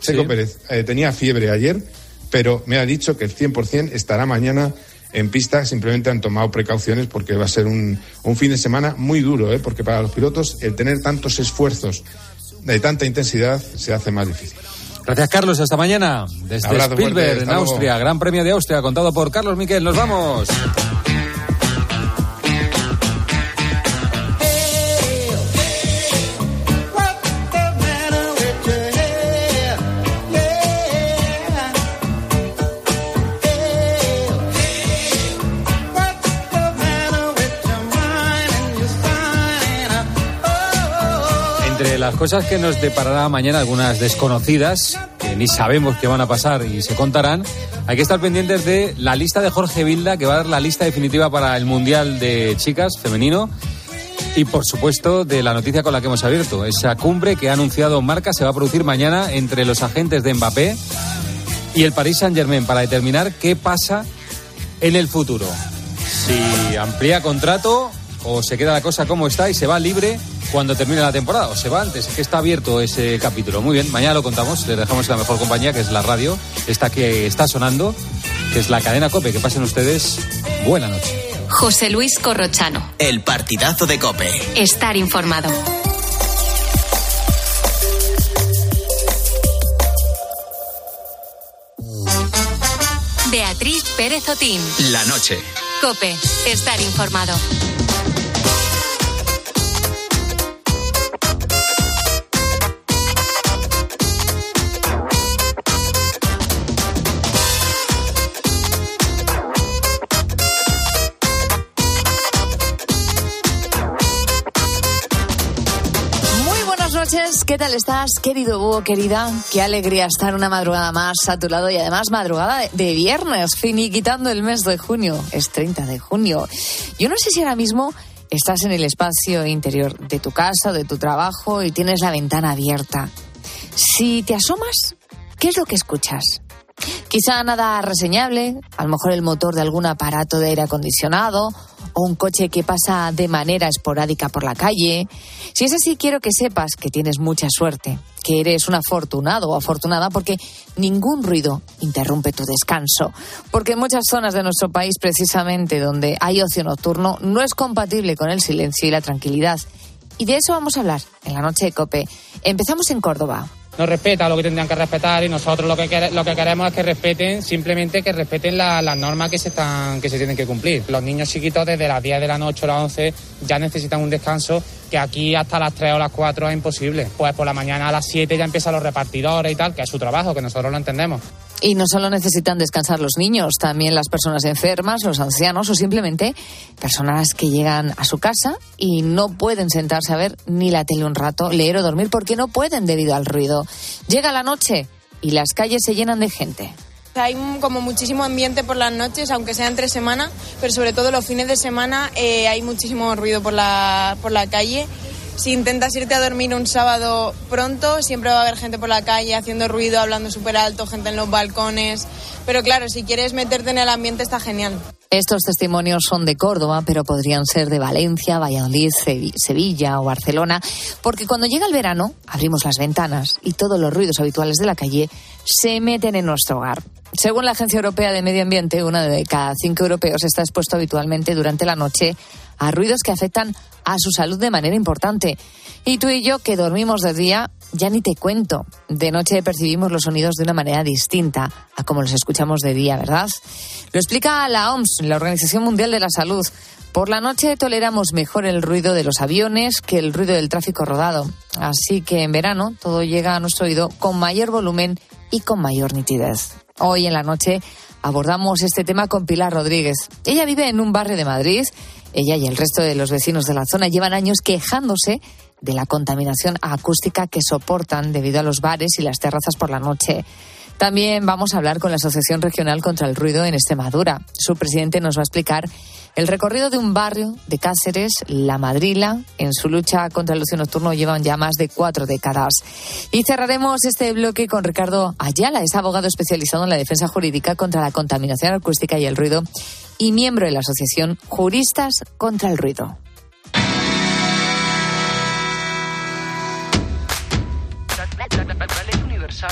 Checo Pérez eh, tenía fiebre ayer, pero me ha dicho que el 100% estará mañana en pista. Simplemente han tomado precauciones porque va a ser un, un fin de semana muy duro, ¿eh? porque para los pilotos el tener tantos esfuerzos de tanta intensidad se hace más difícil. Gracias, Carlos. Hasta mañana. Desde Abrazo fuerte, Spielberg, en hasta luego. Austria. Gran Premio de Austria, contado por Carlos Miquel. Nos vamos. Las cosas que nos deparará mañana, algunas desconocidas, que ni sabemos qué van a pasar y se contarán, hay que estar pendientes de la lista de Jorge Vilda, que va a dar la lista definitiva para el Mundial de Chicas femenino. Y por supuesto de la noticia con la que hemos abierto, esa cumbre que ha anunciado Marca se va a producir mañana entre los agentes de Mbappé y el Paris Saint Germain para determinar qué pasa en el futuro. Si amplía contrato o se queda la cosa como está y se va libre cuando termine la temporada o se va antes, es que está abierto ese capítulo. Muy bien, mañana lo contamos, les dejamos la mejor compañía que es la radio, esta que está sonando, que es la cadena Cope. Que pasen ustedes buena noche. José Luis Corrochano. El partidazo de Cope. Estar informado. Beatriz Pérez Otín. La noche. Cope. Estar informado. Noches, ¿qué tal estás, querido búho, querida? Qué alegría estar una madrugada más a tu lado y además madrugada de, viernes, finiquitando el mes de junio. Es 30 de junio. Yo no sé si ahora mismo estás en el espacio interior de tu casa, de tu trabajo y tienes la ventana abierta. Si te asomas, ¿qué es lo que escuchas? Quizá nada reseñable, a lo mejor el motor de algún aparato de aire acondicionado o un coche que pasa de manera esporádica por la calle. Si es así, quiero que sepas que tienes mucha suerte, que eres un afortunado o afortunada porque ningún ruido interrumpe tu descanso. Porque en muchas zonas de nuestro país, precisamente donde hay ocio nocturno, no es compatible con el silencio y la tranquilidad. Y de eso vamos a hablar en la noche de Cope. Empezamos en Córdoba. No respeta lo que tendrían que respetar y nosotros lo que, lo que queremos es que respeten, simplemente que respeten la- las normas que se, están, que se tienen que cumplir. Los niños chiquitos desde las 10 de la noche o las 11 ya necesitan un descanso que aquí hasta las 3 o las 4 es imposible. Pues por la mañana a las 7 ya empiezan los repartidores y tal, que es su trabajo, que nosotros lo entendemos. Y no solo necesitan descansar los niños, también las personas enfermas, los ancianos o simplemente personas que llegan a su casa y no pueden sentarse a ver ni la tele un rato, leer o dormir porque no pueden debido al ruido. Llega la noche y las calles se llenan de gente. Hay como muchísimo ambiente por las noches, aunque sea entre semana, pero sobre todo los fines de semana eh, hay muchísimo ruido por la, por la calle. Si intentas irte a dormir un sábado pronto, siempre va a haber gente por la calle haciendo ruido, hablando súper alto, gente en los balcones. Pero claro, si quieres meterte en el ambiente está genial. Estos testimonios son de Córdoba, pero podrían ser de Valencia, Valladolid, Sevi- Sevilla o Barcelona, porque cuando llega el verano abrimos las ventanas y todos los ruidos habituales de la calle se meten en nuestro hogar. Según la Agencia Europea de Medio Ambiente, una de cada cinco europeos está expuesto habitualmente durante la noche a ruidos que afectan a su salud de manera importante. Y tú y yo, que dormimos de día, ya ni te cuento. De noche percibimos los sonidos de una manera distinta a como los escuchamos de día, ¿verdad? Lo explica la OMS, la Organización Mundial de la Salud. Por la noche toleramos mejor el ruido de los aviones que el ruido del tráfico rodado. Así que en verano todo llega a nuestro oído con mayor volumen y con mayor nitidez. Hoy en la noche abordamos este tema con Pilar Rodríguez. Ella vive en un barrio de Madrid. Ella y el resto de los vecinos de la zona llevan años quejándose de la contaminación acústica que soportan debido a los bares y las terrazas por la noche. También vamos a hablar con la Asociación Regional contra el Ruido en Extremadura. Su presidente nos va a explicar el recorrido de un barrio de Cáceres, La Madrila. En su lucha contra el ocio nocturno llevan ya más de cuatro décadas. Y cerraremos este bloque con Ricardo Ayala, es abogado especializado en la defensa jurídica contra la contaminación acústica y el ruido y miembro de la Asociación Juristas contra el Ruido. La, ley universal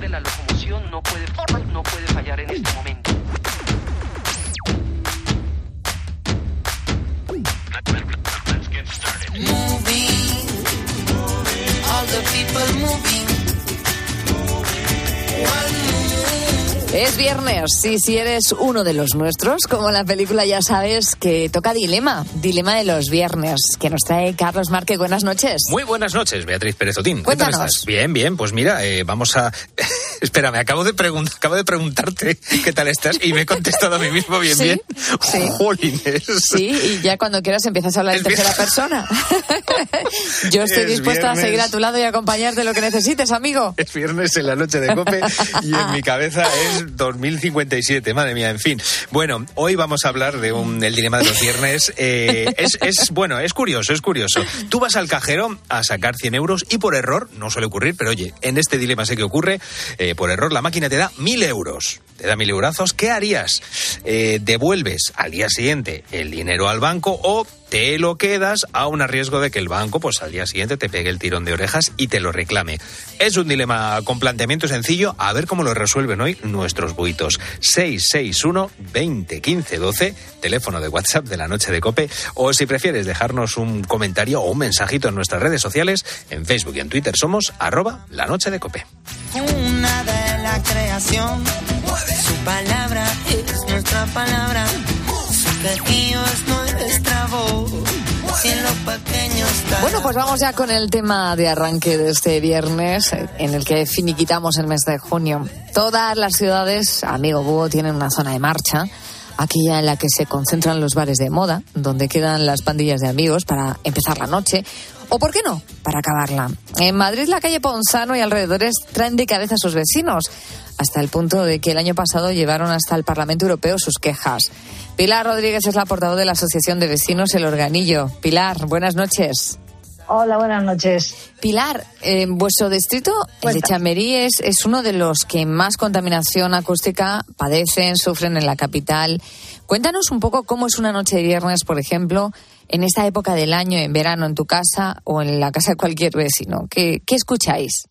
de la locomoción no puede fallar en este momento. people moving. One Es viernes y si eres uno de los nuestros, como la película ya sabes que toca Dilema, Dilema de los viernes, que nos trae Carlos Marque. Buenas noches. Muy buenas noches, Beatriz Pérez Otín. Cuéntanos. ¿Qué tal estás? Bien, bien, pues mira, eh, vamos a... Espera, me acabo de, pregun- acabo de preguntarte qué tal estás y me he contestado a mí mismo bien, Sí, bien. sí. Jolines. Sí, y ya cuando quieras empiezas a hablar en tercera persona. Yo estoy Es dispuesta a seguir a tu lado y acompañarte lo que necesites, amigo. Es viernes en la noche de Cope y en mi cabeza es 2057, madre mía, en fin. Bueno, hoy vamos a hablar de un, el dilema de los viernes. Eh, es, bueno, es curioso, es curioso. Tú vas al cajero a sacar 100 euros y por error, no suele ocurrir, pero oye, en este dilema sé que ocurre, eh, por error la máquina te da 1000 euros. Te da mil eurazos, ¿qué harías? Eh, ¿Devuelves al día siguiente el dinero al banco o te lo quedas a un riesgo de que el banco pues al día siguiente te pegue el tirón de orejas y te lo reclame. Es un dilema con planteamiento sencillo, a ver cómo lo resuelven hoy nuestros buitos. 661 20 15 12, teléfono de WhatsApp de la noche de Cope, o si prefieres dejarnos un comentario o un mensajito en nuestras redes sociales, en Facebook y en Twitter somos arroba la noche de Cope. Una de la creación. Su palabra es nuestra palabra. Su Bueno, pues vamos ya con el tema de arranque de este viernes, en el que finiquitamos el mes de junio. Todas las ciudades, amigo Búho, tienen una zona de marcha, aquella en la que se concentran los bares de moda, donde quedan las pandillas de amigos para empezar la noche, o, ¿por qué no?, para acabarla. En Madrid, la calle Ponzano y alrededores traen de cabeza a sus vecinos, hasta el punto de que el año pasado llevaron hasta el Parlamento Europeo sus quejas. Pilar Rodríguez es la portavoz de la Asociación de Vecinos El Organillo. Pilar, buenas noches. Hola, buenas noches. Pilar, eh, vuestro distrito, el de Chamberí, es, es uno de los que más contaminación acústica padecen, sufren en la capital. Cuéntanos un poco cómo es una noche de viernes, por ejemplo, en esta época del año, en verano, en tu casa o en la casa de cualquier vecino. ¿Qué, qué escucháis?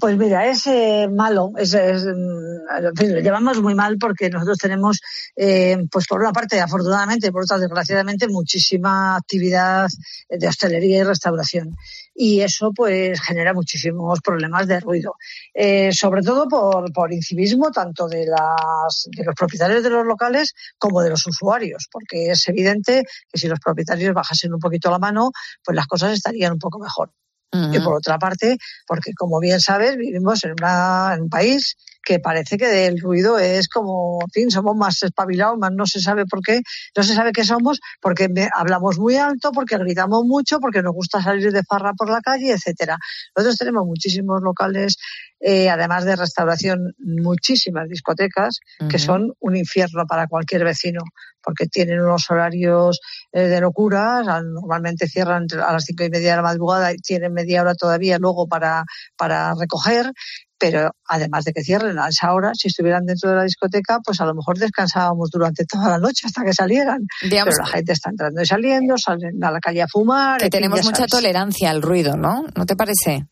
Pues mira, es eh, malo, es, lo llevamos muy mal porque nosotros tenemos, eh, pues por una parte, afortunadamente, por otra, desgraciadamente, muchísima actividad de hostelería y restauración. Y eso, pues, genera muchísimos problemas de ruido. Eh, sobre todo por, por incivismo, tanto de, las, de los propietarios de los locales como de los usuarios, porque es evidente que si los propietarios bajasen un poquito la mano, pues las cosas estarían un poco mejor. Y por otra parte, porque como bien sabes, vivimos en, una, en un país que parece que el ruido es como, en fin, somos más espabilados, más no se sabe por qué, no se sabe qué somos, porque hablamos muy alto, porque gritamos mucho, porque nos gusta salir de farra por la calle, etcétera. Nosotros tenemos muchísimos locales, eh, además de restauración, muchísimas discotecas que son un infierno para cualquier vecino, porque tienen unos horarios eh, de locura, o sea, normalmente cierran a las cinco y media de la madrugada y tienen media hora todavía luego para, para recoger, pero además de que cierren a esa hora, si estuvieran dentro de la discoteca, pues a lo mejor descansábamos durante toda la noche hasta que salieran. Digamos pero la gente está entrando y saliendo, salen a la calle a fumar. Que tenemos mucha sabes. tolerancia al ruido, ¿no? ¿No te parece?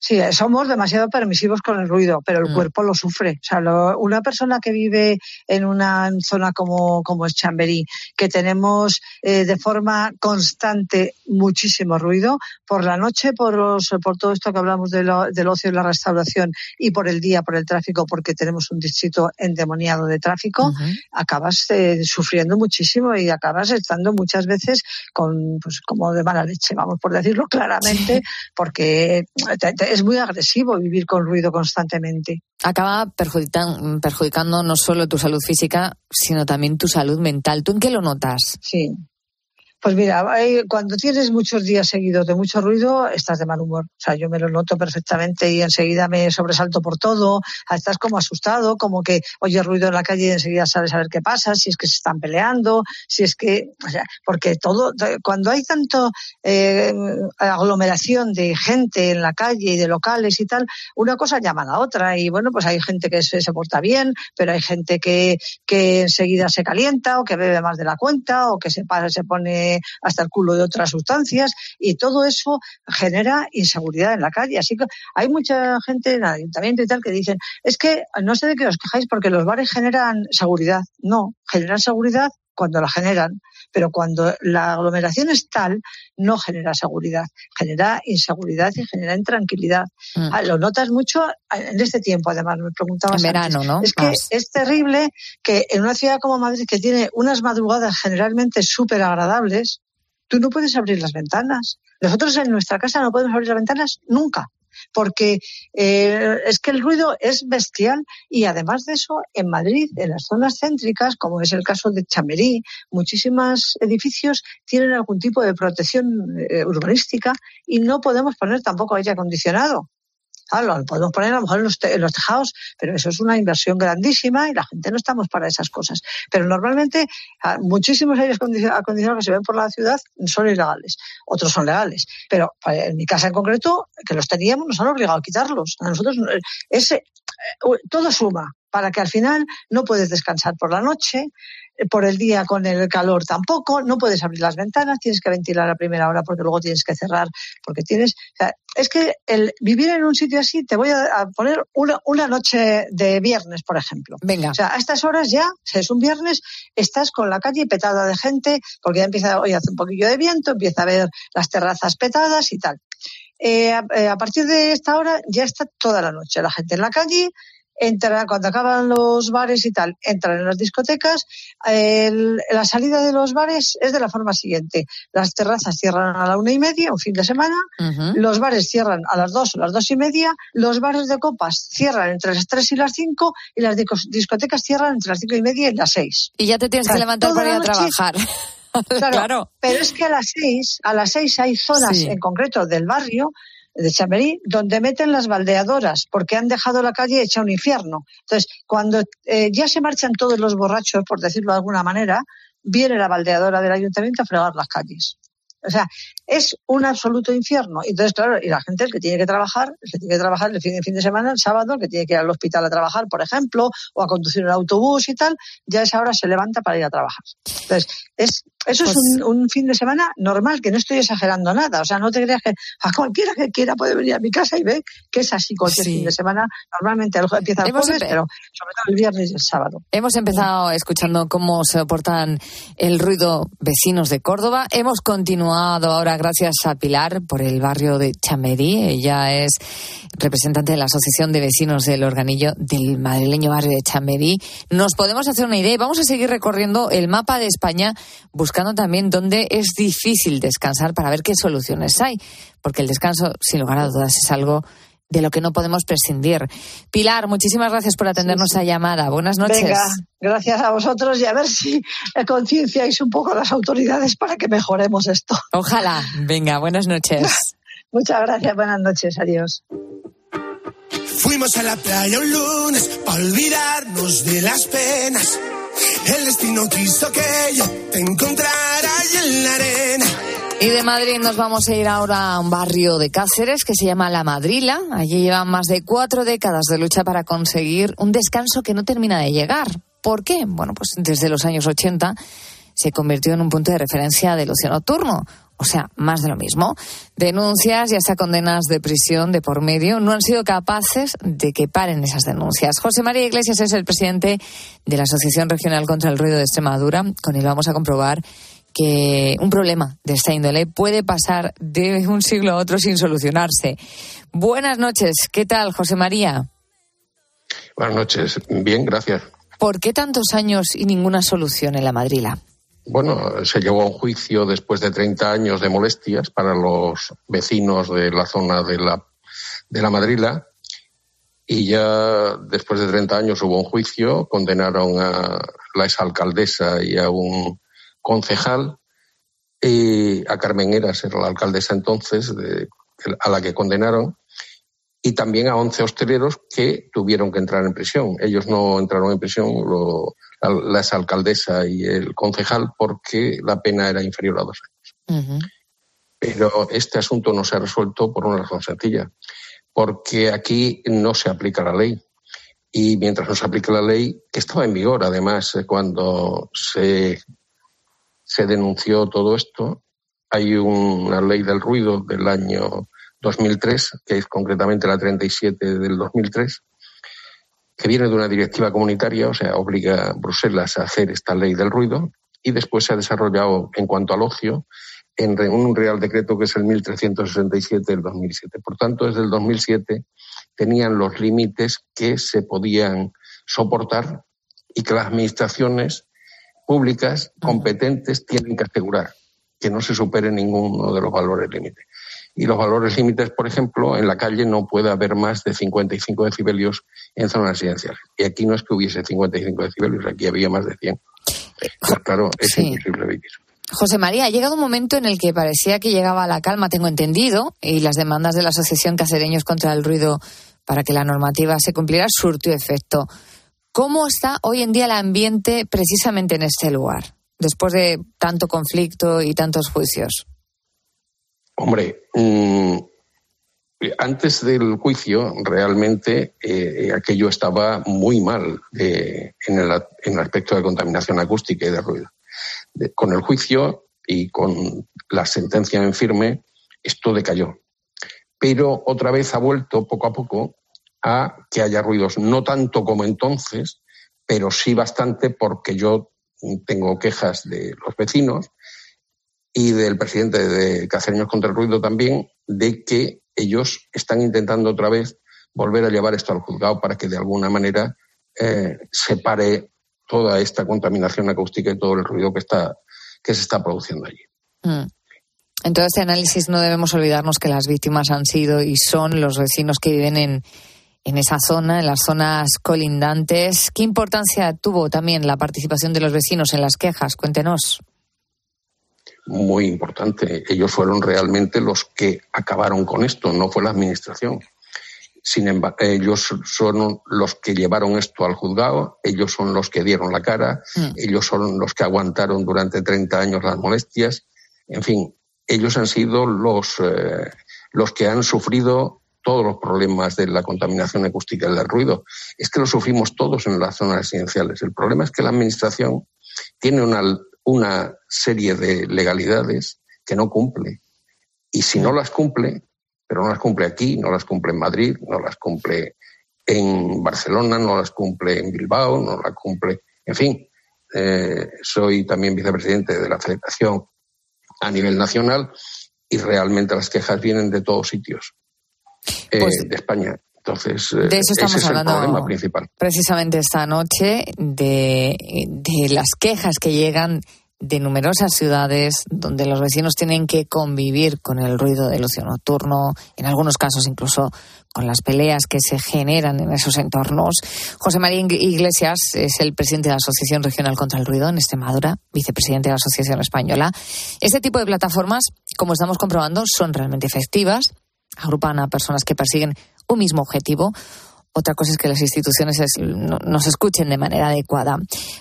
Sí, eh, somos demasiado permisivos con el ruido, pero Mm. el cuerpo lo sufre. O sea, lo- una persona que vive en una zona como, como es Chamberí, que tenemos eh, de forma constante muchísimo ruido, por la noche, por, los, por todo esto que hablamos de lo- del ocio y la restauración, y por el día, por el tráfico, porque tenemos un distrito endemoniado de tráfico, acabas eh, sufriendo muchísimo y acabas estando muchas veces con, pues, como de mala leche, vamos por decirlo claramente, porque te- te- es muy agresivo vivir con ruido constantemente. Acaba perjudican- perjudicando no solo tu salud física, sino también tu salud mental. ¿Tú en qué lo notas? Sí. Pues mira, cuando tienes muchos días seguidos de mucho ruido, estás de mal humor. O sea, yo me lo noto perfectamente y enseguida me sobresalto por todo. Estás como asustado, como que oyes ruido en la calle y enseguida sabes a ver qué pasa, si es que se están peleando, si es que, o sea, porque todo, cuando hay tanto eh, aglomeración de gente en la calle y de locales y tal, una cosa llama a la otra. Y bueno, pues hay gente que se, se porta bien, pero hay gente que, que enseguida se calienta o que bebe más de la cuenta o que se, para, se pone hasta el culo de otras sustancias y todo eso genera inseguridad en la calle. Así que hay mucha gente en el ayuntamiento y tal que dicen, es que no sé de qué os quejáis porque los bares generan seguridad. No, generan seguridad cuando la generan, pero cuando la aglomeración es tal, no genera seguridad, genera inseguridad y genera intranquilidad. Mm. Ah, lo notas mucho en este tiempo, además, me preguntabas. En verano, antes. ¿no? Es que es terrible que en una ciudad como Madrid, que tiene unas madrugadas generalmente súper agradables, tú no puedes abrir las ventanas. Nosotros en nuestra casa no podemos abrir las ventanas nunca porque eh, es que el ruido es bestial y además de eso, en Madrid, en las zonas céntricas, como es el caso de Chamerí, muchísimos edificios tienen algún tipo de protección eh, urbanística y no podemos poner tampoco aire acondicionado. Claro, lo podemos poner a lo mejor en los, en los tejados, pero eso es una inversión grandísima y la gente no estamos para esas cosas. Pero normalmente ah, muchísimos aires acondicio- acondicionados que se ven por la ciudad son ilegales, otros son legales. Pero eh, en mi casa en concreto, que los teníamos, nos han obligado a quitarlos. A nosotros eh, ese, eh, todo suma para que al final no puedes descansar por la noche, eh, por el día con el calor tampoco, no puedes abrir las ventanas, tienes que ventilar a primera hora porque luego tienes que cerrar, porque tienes... O sea, es que el vivir en un sitio así, te voy a, a poner una, una noche de viernes, por ejemplo. Venga. O sea, a estas horas ya, si es un viernes, estás con la calle petada de gente, porque ya empieza, hoy hace un poquillo de viento, empieza a ver las terrazas petadas y tal. Eh, a, eh, a partir de esta hora ya está toda la noche la gente en la calle, entra, cuando acaban los bares y tal, entran en las discotecas. El- la salida de los bares es de la forma siguiente. Las terrazas cierran a la una y media, un fin de semana. Los bares cierran a las dos o las dos y media. Los bares de copas cierran entre las tres y las cinco. Y las discotecas cierran entre las cinco y media y las seis. Y ya te tienes O sea, que levantar para ir a trabajar. Claro, Claro. Pero es que a las seis, a las seis hay zonas Sí. en concreto del barrio de Chamberí donde meten las baldeadoras porque han dejado la calle hecha un infierno. Entonces, cuando eh, ya se marchan todos los borrachos, por decirlo de alguna manera, viene la baldeadora del ayuntamiento a fregar las calles. O sea, es un absoluto infierno. Entonces, claro, y la gente, que tiene que trabajar, el que tiene que trabajar el fin, fin de semana, el sábado, el que tiene que ir al hospital a trabajar, por ejemplo, o a conducir un autobús y tal, ya a esa hora se levanta para ir a trabajar. Entonces, es, eso Pues- es un, un fin de semana normal, que no estoy exagerando nada. O sea, no te creas que a cualquiera que quiera puede venir a mi casa y ve que es así cualquier Sí. fin de semana. Normalmente empieza el jueves, pero sobre todo el viernes y el sábado. Hemos empezado escuchando cómo se soportan el ruido vecinos de Córdoba. Hemos continuado ahora gracias a Pilar por el barrio de Chamerí. Ella es representante de la Asociación de Vecinos del Organillo del madrileño barrio de Chamerí. Nos podemos hacer una idea y vamos a seguir recorriendo el mapa de España buscando también dónde es difícil descansar para ver qué soluciones hay. Porque el descanso, sin lugar a dudas, es algo de lo que no podemos prescindir. Pilar, muchísimas gracias por atendernos a llamada. Buenas noches. Venga, gracias a vosotros y a ver si concienciáis un poco a las autoridades para que mejoremos esto. Ojalá. Venga, buenas noches. Muchas gracias, buenas noches, adiós. Fuimos a la playa un lunes para olvidarnos de las penas. El destino quiso que yo te encontrara ahí en la arena. Y de Madrid nos vamos a ir ahora a un barrio de Cáceres que se llama La Madrila. Allí llevan más de cuatro décadas de lucha para conseguir un descanso que no termina de llegar. ¿Por qué? Bueno, pues desde los años 80 se convirtió en un punto de referencia del ocio nocturno. O sea, más de lo mismo. Denuncias y hasta condenas de prisión de por medio no han sido capaces de que paren esas denuncias. José María Iglesias es el presidente de la Asociación Regional contra el Ruido de Extremadura. Con él vamos a comprobar que un problema de esta índole puede pasar de un siglo a otro sin solucionarse. Buenas noches, ¿qué tal, José María? Buenas noches. Bien, gracias. ¿Por qué tantos años y ninguna solución en la Madrila? Bueno, se llevó a un juicio después de 30 años de molestias para los vecinos de la zona de la, de la Madrila. Y ya después de 30 años hubo un juicio, condenaron a la exalcaldesa y a un concejal. Y a Carmen Eras, era la alcaldesa entonces, de, a la que condenaron, y también a 11 hosteleros que tuvieron que entrar en prisión. Ellos no entraron en prisión, lo, la, exalcaldesa y el concejal, porque la pena era inferior a dos años. Uh -huh. Pero este asunto no se ha resuelto por una razón sencilla, porque aquí no se aplica la ley. Y mientras no se aplica la ley, que estaba en vigor además cuando se se denunció todo esto. Hay una ley del ruido del año 2003, que es concretamente la 37 del 2003, que viene de una directiva comunitaria, o sea, obliga a Bruselas a hacer esta ley del ruido, y después se ha desarrollado en cuanto al ocio en un Real Decreto que es el 1367 del 2007. Por tanto, desde el 2007 tenían los límites que se podían soportar y que las administraciones públicas competentes tienen que asegurar que no se supere ninguno de los valores límites. Y los valores límites, por ejemplo, en la calle no puede haber más de 55 decibelios en zonas residenciales. Y aquí no es que hubiese 55 decibelios, aquí había más de 100. Pues, claro, es imposible vivir. José María, ha llegado un momento en el que parecía que llegaba la calma, tengo entendido, y las demandas de la Asociación Casereños contra el Ruido para que la normativa se cumpliera surtió efecto. ¿Cómo está hoy en día el ambiente precisamente en este lugar, después de tanto conflicto y tantos juicios? Hombre, mm, antes del juicio realmente eh, aquello estaba muy mal en, el, aspecto de contaminación acústica y de ruido. con el juicio y con la sentencia en firme, esto decayó. Pero otra vez ha vuelto poco a poco a que haya ruidos, no tanto como entonces, pero sí bastante porque yo tengo quejas de los vecinos y del presidente de Cacereños contra el Ruido también, de que ellos están intentando otra vez volver a llevar esto al juzgado para que de alguna manera eh, se pare toda esta contaminación acústica y todo el ruido que, está, que se está produciendo allí. Mm. En todo este análisis no debemos olvidarnos que las víctimas han sido y son los vecinos que viven en, en esa zona, en las zonas colindantes. ¿Qué importancia tuvo también la participación de los vecinos en las quejas? Cuéntenos muy importante. Ellos fueron realmente los que acabaron con esto, no fue la administración. Sin embargo, ellos son los que llevaron esto al juzgado, ellos son los que dieron la cara, mm. ellos son los que aguantaron durante 30 años las molestias. En fin, ellos han sido los, eh, los que han sufrido todos los problemas de la contaminación acústica y del ruido. Es que lo sufrimos todos en las zonas residenciales. El problema es que la Administración tiene una una serie de legalidades que no cumple. Y si no las cumple, pero no las cumple aquí, no las cumple en Madrid, no las cumple en Barcelona, no las cumple en Bilbao, no las cumple, en fin, eh, soy también vicepresidente de la Federación a nivel nacional y realmente las quejas vienen de todos sitios eh, pues de España. Entonces, de eso estamos ese es hablando el problema principal. precisamente esta noche de, de las quejas que llegan de numerosas ciudades donde los vecinos tienen que convivir con el ruido del ocio nocturno, en algunos casos incluso con las peleas que se generan en esos entornos. José María Iglesias es el presidente de la Asociación Regional contra el Ruido en Extremadura, vicepresidente de la Asociación Española. Este tipo de plataformas, como estamos comprobando, son realmente efectivas, agrupan a personas que persiguen un mismo objetivo. Otra cosa es que las instituciones nos escuchen de manera adecuada.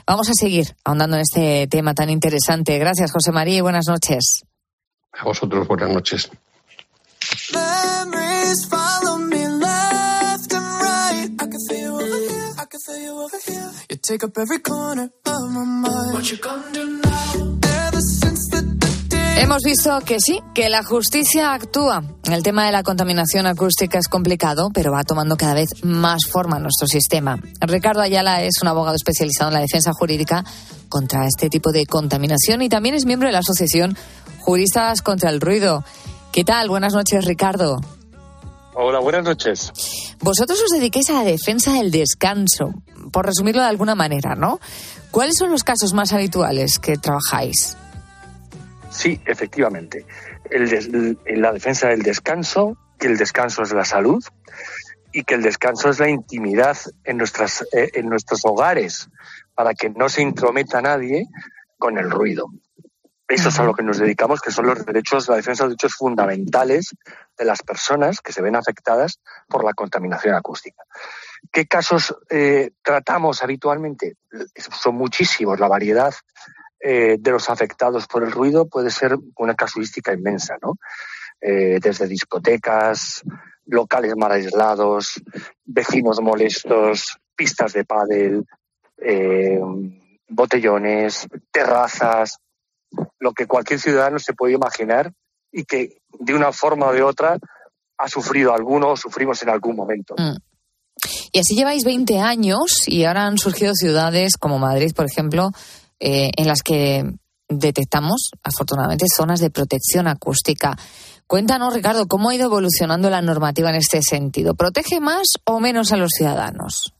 Vamos a seguir ahondando en este tema tan interesante. Gracias, José María, y buenas noches. A vosotros, buenas noches. Hemos visto que sí, que la justicia actúa. El tema de la contaminación acústica es complicado, pero va tomando cada vez más forma en nuestro sistema. Ricardo Ayala es un abogado especializado en la defensa jurídica contra este tipo de contaminación y también es miembro de la Asociación Juristas contra el Ruido. ¿Qué tal? Buenas noches, Ricardo. Hola, buenas noches. Vosotros os dedicáis a la defensa del descanso, por resumirlo de alguna manera, ¿no? ¿Cuáles son los casos más habituales que trabajáis? Sí, efectivamente. El la defensa del descanso, que el descanso es la salud y que el descanso es la intimidad en, nuestras, eh, en nuestros hogares, para que no se intrometa nadie con el ruido. Eso es a lo que nos dedicamos, que son los derechos, la defensa de los derechos fundamentales de las personas que se ven afectadas por la contaminación acústica. ¿Qué casos eh, tratamos habitualmente? Son muchísimos, la variedad eh, de los afectados por el ruido puede ser una casuística inmensa, ¿no? Eh, desde discotecas, locales mal aislados, vecinos molestos, pistas de pádel, eh, botellones, terrazas, lo que cualquier ciudadano se puede imaginar y que de una forma o de otra ha sufrido alguno o sufrimos en algún momento. Mm. Y así lleváis 20 años y ahora han surgido ciudades como Madrid, por ejemplo, eh, en las que detectamos, afortunadamente, zonas de protección acústica. Cuéntanos, Ricardo, cómo ha ido evolucionando la normativa en este sentido. ¿Protege más o menos a los ciudadanos?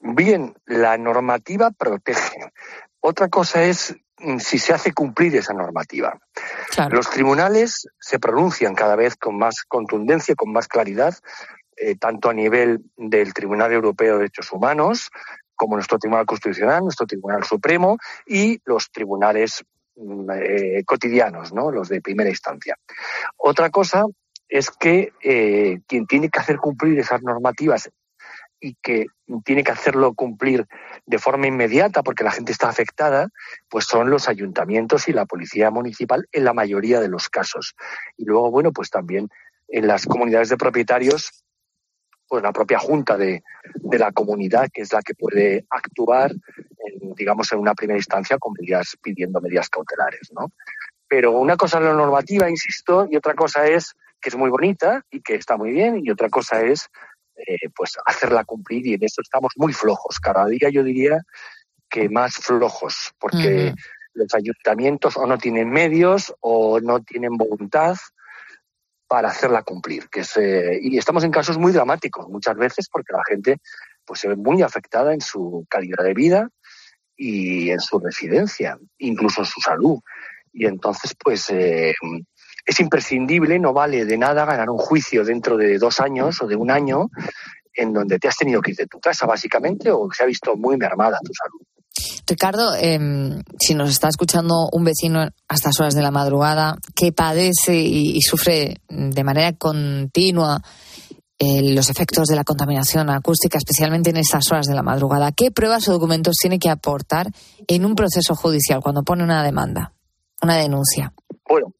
Bien, la normativa protege. Otra cosa es mm, si se hace cumplir esa normativa. Los tribunales se pronuncian cada vez con más contundencia, con más claridad, eh, tanto a nivel del Tribunal Europeo de Derechos Humanos, como nuestro Tribunal Constitucional, nuestro Tribunal Supremo y los tribunales mm, eh, cotidianos, ¿no? los de primera instancia. Otra cosa es que eh, quien tiene que hacer cumplir esas normativas y que tiene que hacerlo cumplir de forma inmediata porque la gente está afectada, pues son los ayuntamientos y la policía municipal en la mayoría de los casos. Y luego, bueno, pues también en las comunidades de propietarios pues la propia junta de, la comunidad, que es la que puede actuar, en, digamos, en una primera instancia con medidas, pidiendo medidas cautelares, ¿no? Pero una cosa es la normativa, insisto, y otra cosa es que es muy bonita y que está muy bien, y otra cosa es, eh, pues, hacerla cumplir, y en eso estamos muy flojos. Cada día yo diría que más flojos, porque los ayuntamientos o no tienen medios o no tienen voluntad para hacerla cumplir. Que eh, y estamos en casos muy dramáticos muchas veces porque la gente pues, se ve muy afectada en su calidad de vida y en su residencia, incluso en su salud. Y entonces, pues eh, es imprescindible, no vale de nada ganar un juicio dentro de dos años o de un año en donde te has tenido que ir de tu casa, básicamente, o se ha visto muy mermada tu salud. Ricardo, em, si nos está escuchando un vecino a estas horas de la madrugada que padece y, sufre de manera continua eh, los efectos de la contaminación acústica, especialmente en estas horas de la madrugada, ¿qué pruebas o documentos tiene que aportar en un proceso judicial cuando pone una demanda, una denuncia? Bueno,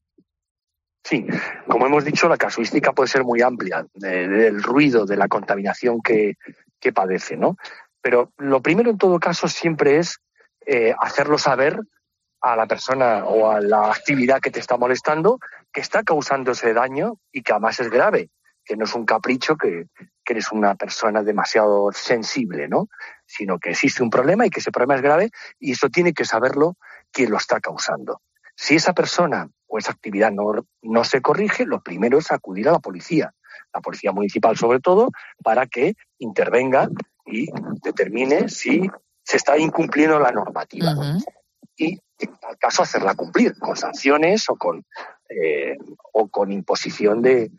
Sí, como hemos dicho, la casuística puede ser muy amplia del ruido, de la contaminación que, que padece, ¿no? Pero lo primero en todo caso siempre es eh, hacerlo saber a la persona o a la actividad que te está molestando que está causando ese daño y que además es grave, que no es un capricho que, eres una persona demasiado sensible, ¿no? Sino que existe un problema y que ese problema es grave y eso tiene que saberlo quien lo está causando. Si esa persona o esa actividad no se corrige, lo primero es acudir a la policía, la policía municipal sobre todo, para que intervenga y determine si se está incumpliendo la normativa. Y en tal caso hacerla cumplir con sanciones o con, eh, o con imposición de,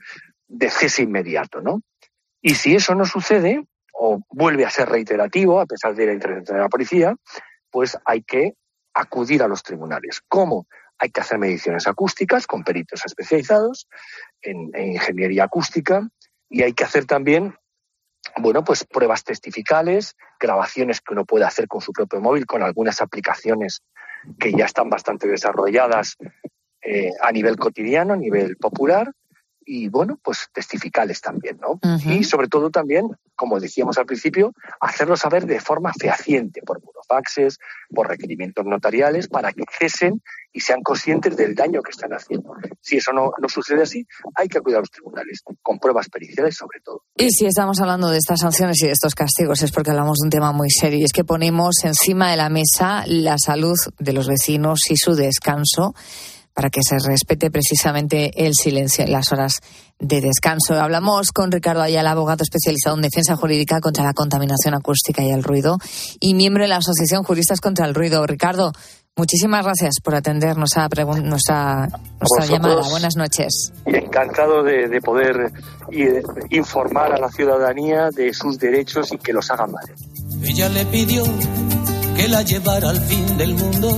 de cese inmediato. ¿no? Y si eso no sucede o vuelve a ser reiterativo a pesar de la intervención de la policía, pues hay que acudir a los tribunales. ¿Cómo? Hay que hacer mediciones acústicas con peritos especializados en, en ingeniería acústica y hay que hacer también bueno, pues pruebas testificales, grabaciones que uno puede hacer con su propio móvil, con algunas aplicaciones que ya están bastante desarrolladas eh, a nivel cotidiano, a nivel popular, y bueno, pues testificales también, ¿no? Y sobre todo también, como decíamos al principio, hacerlo saber de forma fehaciente, por burofaxes, por requerimientos notariales, para que cesen y sean conscientes del daño que están haciendo. Si eso no, no sucede así, hay que acudir a los tribunales, con pruebas periciales sobre todo. Y si estamos hablando de estas sanciones y de estos castigos es porque hablamos de un tema muy serio y es que ponemos encima de la mesa la salud de los vecinos y su descanso para que se respete precisamente el silencio en las horas de descanso. Hablamos con Ricardo Ayala, abogado especializado en defensa jurídica contra la contaminación acústica y el ruido y miembro de la Asociación Juristas contra el Ruido. Ricardo, muchísimas gracias por atendernos a nuestra, nuestra llamada. Buenas noches. Encantado de, poder informar a la ciudadanía de sus derechos y que los hagan mal. Ella le pidió que la llevara al fin del mundo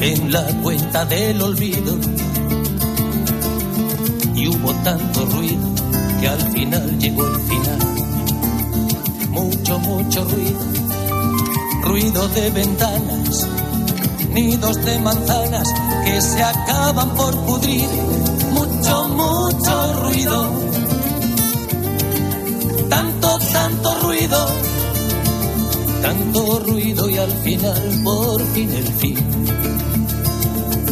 en la cuenta del olvido. Y hubo tanto ruido que al final llegó el final. Mucho, mucho ruido, ruido de ventanas, nidos de manzanas que se acaban por pudrir. Mucho, mucho ruido, tanto, tanto ruido, tanto ruido y al final, por fin el fin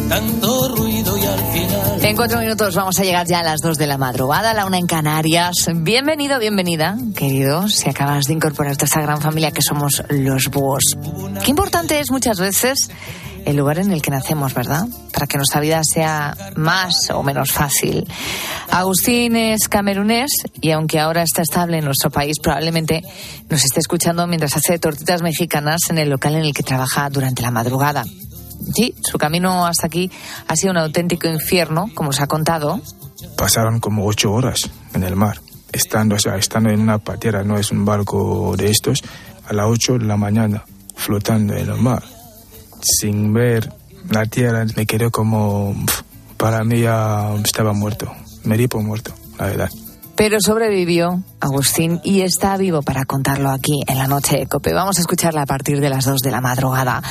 tanto ruido y al final. En cuatro minutos vamos a llegar ya a las dos de la madrugada, a la una en Canarias. Bienvenido, bienvenida, querido, si acabas de incorporarte a esta gran familia que somos los búhos. Qué importante es muchas veces el lugar en el que nacemos, ¿verdad? Para que nuestra vida sea más o menos fácil. Agustín es camerunés y aunque ahora está estable en nuestro país, probablemente nos esté escuchando mientras hace tortitas mexicanas en el local en el que trabaja durante la madrugada. Sí, su camino hasta aquí ha sido un auténtico infierno, como os ha contado. Pasaron como ocho horas en el mar, estando, o sea, estando en una patera, no es un barco de estos, a las ocho de la mañana, flotando en el mar, sin ver la tierra, me quedé como, para mí ya estaba muerto, me di por muerto, la verdad. Pero sobrevivió Agustín y está vivo para contarlo aquí en la noche de Cope. Vamos a escucharla a partir de las 2 de la madrugada.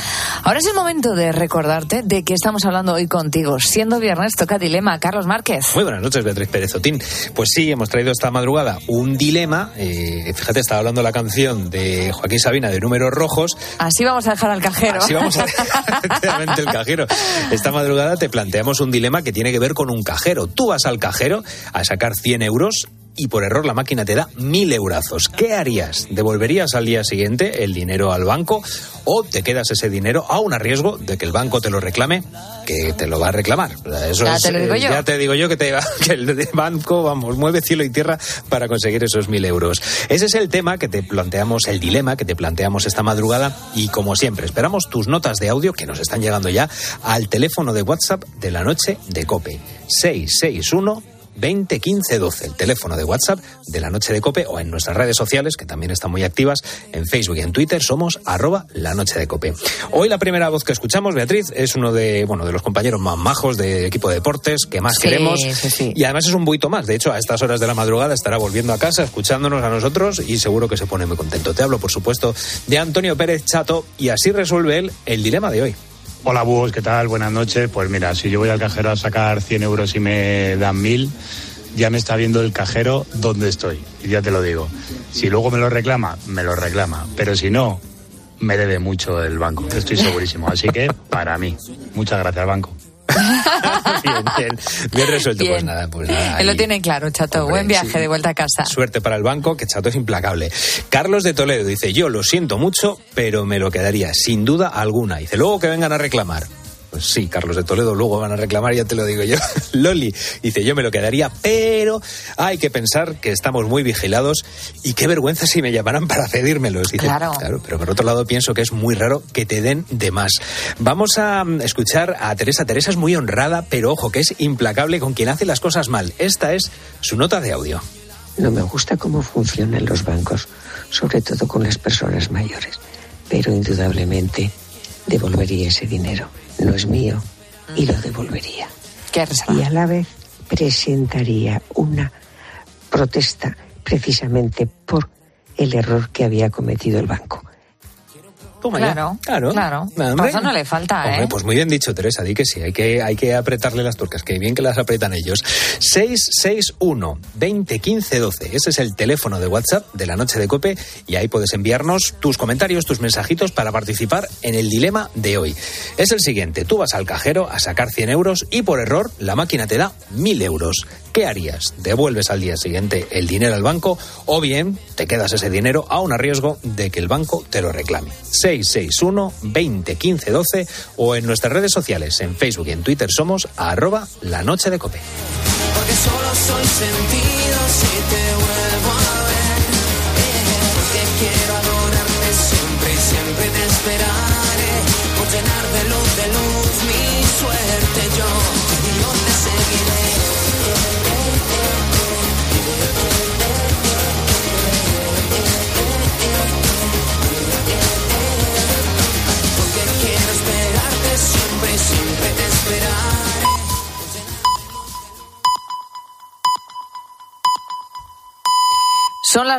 Ahora es el momento de recordarte de que estamos hablando hoy contigo. Siendo viernes, toca dilema. Carlos Márquez. Muy buenas noches, Beatriz Pérez Otín. Pues sí, hemos traído esta madrugada un dilema. Eh, fíjate, estaba hablando la canción de Joaquín Sabina de Números Rojos. Así vamos a dejar al cajero. Así vamos a dejar el cajero. Esta madrugada te planteamos un dilema que tiene que ver con un cajero. Tú vas al cajero a sacar 100 euros y por error la máquina te da mil eurazos. ¿Qué harías? ¿Devolverías al día siguiente el dinero al banco o te quedas ese dinero aún a riesgo de que el banco te lo reclame? Que te lo va a reclamar. Eso Ya es, te lo digo eh, yo. Ya te digo yo que, te, que el banco, vamos, mueve cielo y tierra para conseguir esos mil euros. Ese es el tema que te planteamos, el dilema que te planteamos esta madrugada y como siempre, esperamos tus notas de audio que nos están llegando ya al teléfono de WhatsApp de la noche de Cope. 661 20 15 12, el teléfono de WhatsApp de la noche de Cope o en nuestras redes sociales, que también están muy activas, en Facebook y en Twitter, somos arroba la noche de Cope. Hoy la primera voz que escuchamos, Beatriz, es uno de, bueno, de los compañeros más majos de equipo de deportes que más Sí, queremos. sí, sí. Y además es un buito más. De hecho, a estas horas de la madrugada estará volviendo a casa, escuchándonos a nosotros y seguro que se pone muy contento. Te hablo, por supuesto, de Antonio Pérez Chato y así resuelve él el dilema de hoy. Hola, búhos, ¿qué tal? Buenas noches. Pues mira, si yo voy al cajero a sacar 100 euros y me dan 1000, ya me está viendo el cajero dónde estoy. Y ya te lo digo. Si luego me lo reclama, me lo reclama. Pero si no, me debe mucho el banco. Estoy segurísimo. Así que, para mí. Muchas gracias, banco. bien, bien, bien resuelto. Bien. Pues nada, pues nada. Él lo ahí. tiene claro, chato. Hombre, Buen viaje sí. de vuelta a casa. Suerte para el banco, que Chato es implacable. Carlos de Toledo dice, yo lo siento mucho, pero me lo quedaría, sin duda alguna. Dice, luego que vengan a reclamar. Pues sí, Carlos de Toledo, luego van a reclamar, ya te lo digo yo. Loli dice, yo me lo quedaría, pero hay que pensar que estamos muy vigilados y qué vergüenza si me llamaran para pedírmelos. Dice, Claro. pero por otro lado pienso que es muy raro que te den de más. Vamos a mm, escuchar a Teresa. Teresa es muy honrada, pero ojo, que es implacable con quien hace las cosas mal. Esta es su nota de audio. No me gusta cómo funcionan los bancos, sobre todo con las personas mayores, pero indudablemente devolvería ese dinero. No es mío y lo devolvería. ¿Qué Y a la vez presentaría una protesta precisamente por el error que había cometido el banco. Toma ya. Claro, claro. claro. Hombre. Razón no le falta, Hombre, ¿eh? pues muy bien dicho, Teresa, di que sí, hay que, hay que apretarle las tuercas, que bien que las apretan ellos. 661 20 15 12, ese es el teléfono de WhatsApp de la noche de Cope y ahí puedes enviarnos tus comentarios, tus mensajitos para participar en el dilema de hoy. Es el siguiente, tú vas al cajero a sacar 100 euros y por error la máquina te da 1000 euros. ¿Qué harías? ¿Devuelves al día siguiente el dinero al banco o bien te quedas ese dinero a riesgo de que el banco te lo reclame? 661 20 15 12 o en nuestras redes sociales, en Facebook y en Twitter somos arroba la noche de cope. Porque solo soy sentido si te Son las